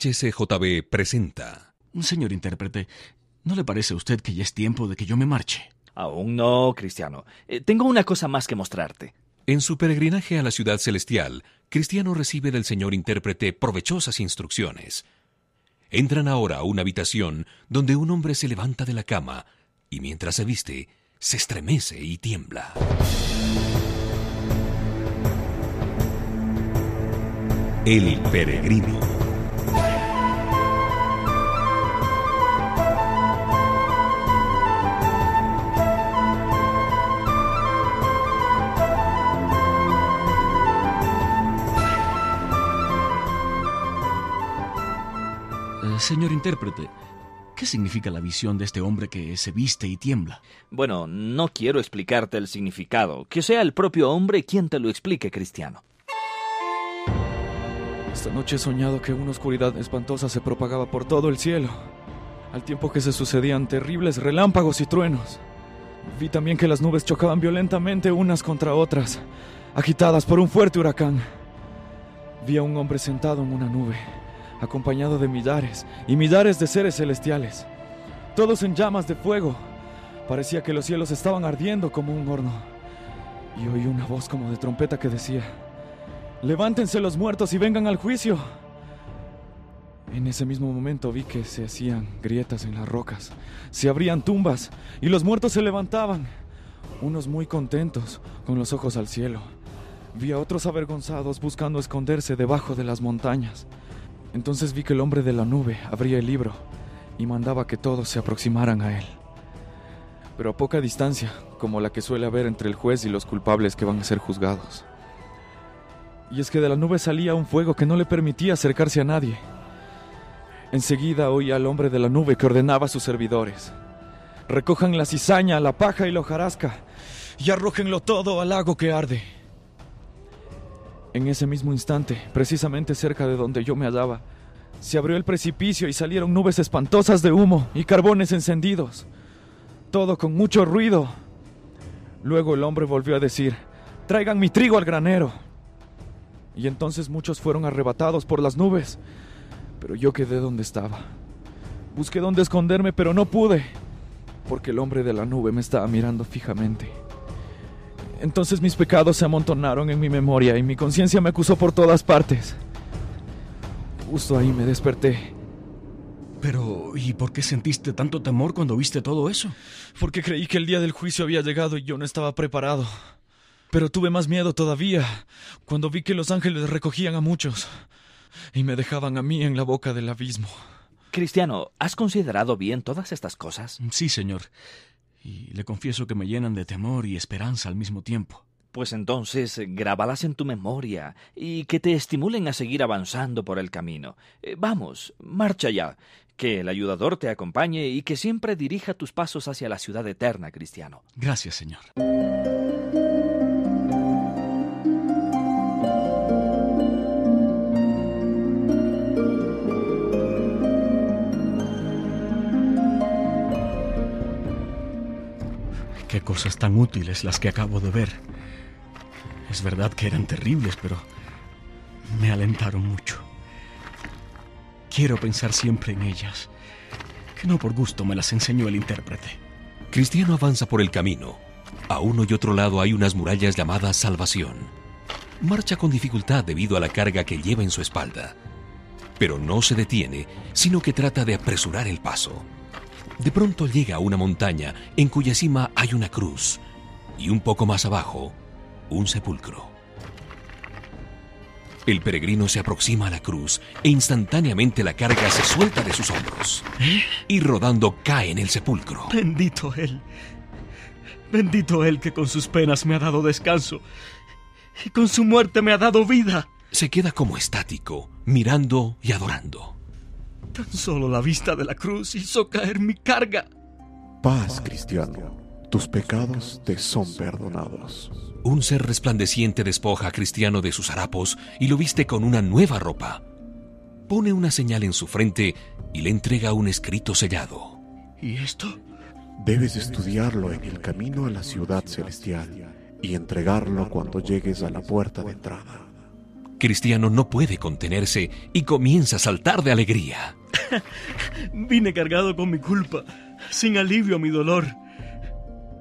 HCJB presenta. Señor intérprete, ¿no le parece a usted que ya es tiempo de que yo me marche? Aún no, Cristiano. Eh, tengo una cosa más que mostrarte. En su peregrinaje a la ciudad celestial, Cristiano recibe del señor intérprete provechosas instrucciones. Entran ahora a una habitación donde un hombre se levanta de la cama y mientras se viste, se estremece y tiembla. El peregrino. Eh, señor intérprete, ¿qué significa la visión de este hombre que se viste y tiembla? Bueno, no quiero explicarte el significado. Que sea el propio hombre quien te lo explique, Cristiano. Esta noche he soñado que una oscuridad espantosa se propagaba por todo el cielo, al tiempo que se sucedían terribles relámpagos y truenos. Vi también que las nubes chocaban violentamente unas contra otras, agitadas por un fuerte huracán. Vi a un hombre sentado en una nube, acompañado de millares y millares de seres celestiales, todos en llamas de fuego. Parecía que los cielos estaban ardiendo como un horno. Y oí una voz como de trompeta que decía, Levántense los muertos y vengan al juicio. En ese mismo momento vi que se hacían grietas en las rocas, se abrían tumbas y los muertos se levantaban, unos muy contentos, con los ojos al cielo. Vi a otros avergonzados buscando esconderse debajo de las montañas. Entonces vi que el hombre de la nube abría el libro y mandaba que todos se aproximaran a él. Pero a poca distancia, como la que suele haber entre el juez y los culpables que van a ser juzgados. Y es que de la nube salía un fuego que no le permitía acercarse a nadie. Enseguida oí al hombre de la nube que ordenaba a sus servidores. Recojan la cizaña, la paja y la hojarasca y arrójenlo todo al lago que arde. En ese mismo instante, precisamente cerca de donde yo me hallaba, se abrió el precipicio y salieron nubes espantosas de humo y carbones encendidos. Todo con mucho ruido. Luego el hombre volvió a decir, traigan mi trigo al granero. Y entonces muchos fueron arrebatados por las nubes, pero yo quedé donde estaba. Busqué dónde esconderme, pero no pude, porque el hombre de la nube me estaba mirando fijamente. Entonces mis pecados se amontonaron en mi memoria y mi conciencia me acusó por todas partes. Justo ahí me desperté, Pero, ¿y por qué sentiste tanto temor cuando viste todo eso? porque creí que el día del juicio había llegado y yo no estaba preparado. Pero tuve más miedo todavía cuando vi que los ángeles recogían a muchos y me dejaban a mí en la boca del abismo. Cristiano, ¿has considerado bien todas estas cosas? Sí, señor. Y le confieso que me llenan de temor y esperanza al mismo tiempo. Pues entonces grábalas en tu memoria y que te estimulen a seguir avanzando por el camino. Eh, vamos, marcha ya. Que el ayudador te acompañe y que siempre dirija tus pasos hacia la ciudad eterna, Cristiano. Gracias, señor. Qué cosas tan útiles las que acabo de ver. Es verdad que eran terribles, pero me alentaron mucho. Quiero pensar siempre en ellas, que no por gusto me las enseñó el intérprete. Cristiano avanza por el camino. A uno y otro lado hay unas murallas llamadas salvación. Marcha con dificultad debido a la carga que lleva en su espalda. Pero no se detiene, sino que trata de apresurar el paso. De pronto llega a una montaña en cuya cima hay una cruz y un poco más abajo un sepulcro. El peregrino se aproxima a la cruz e instantáneamente la carga se suelta de sus hombros y rodando cae en el sepulcro. Bendito Él. Bendito Él que con sus penas me ha dado descanso y con su muerte me ha dado vida. Se queda como estático, mirando y adorando. Tan solo la vista de la cruz hizo caer mi carga. Paz, cristiano. Tus pecados te son perdonados. Un ser resplandeciente despoja a Cristiano de sus harapos y lo viste con una nueva ropa. Pone una señal en su frente y le entrega un escrito sellado. ¿Y esto? Debes estudiarlo en el camino a la ciudad celestial y entregarlo cuando llegues a la puerta de entrada. Cristiano no puede contenerse y comienza a saltar de alegría. Vine cargado con mi culpa, sin alivio a mi dolor.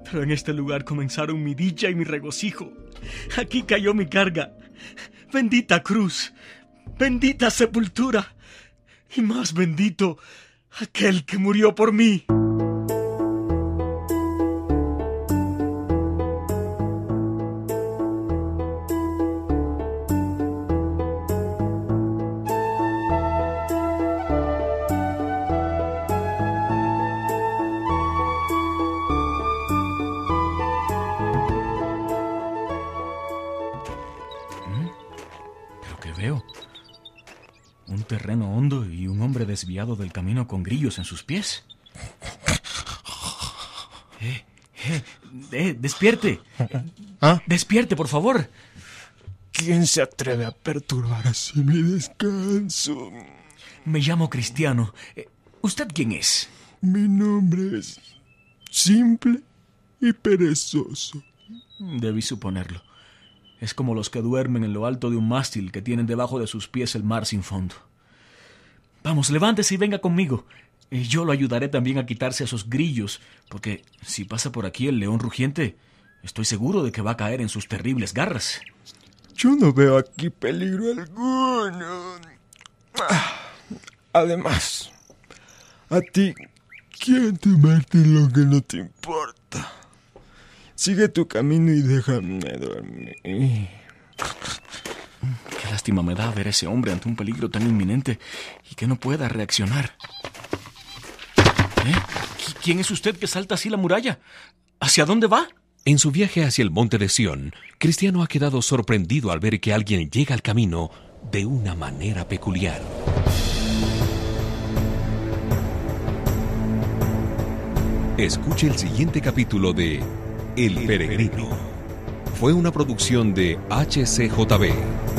Pero en este lugar comenzaron mi dicha y mi regocijo. Aquí cayó mi carga. Bendita cruz, bendita sepultura, y más bendito aquel que murió por mí. Terreno hondo y un hombre desviado del camino con grillos en sus pies. Eh, eh, eh despierte. ¿Ah? Despierte, por favor. ¿Quién se atreve a perturbar así mi descanso? Me llamo Cristiano. Eh, ¿Usted quién es? Mi nombre es simple y perezoso. Debí suponerlo. Es como los que duermen en lo alto de un mástil que tienen debajo de sus pies el mar sin fondo. Vamos, levántese y venga conmigo. Yo lo ayudaré también a quitarse esos grillos, porque si pasa por aquí el león rugiente, estoy seguro de que va a caer en sus terribles garras. Yo no veo aquí peligro alguno. Además, a ti, ¿quién te mete lo que no te importa? Sigue tu camino y déjame dormir. Lástima me da ver a ese hombre ante un peligro tan inminente y que no pueda reaccionar. ¿Eh? ¿Quién es usted que salta así la muralla? ¿Hacia dónde va? En su viaje hacia el monte de Sión, Cristiano ha quedado sorprendido al ver que alguien llega al camino de una manera peculiar. Escuche el siguiente capítulo de el Peregrino. Fue una producción de HCJB.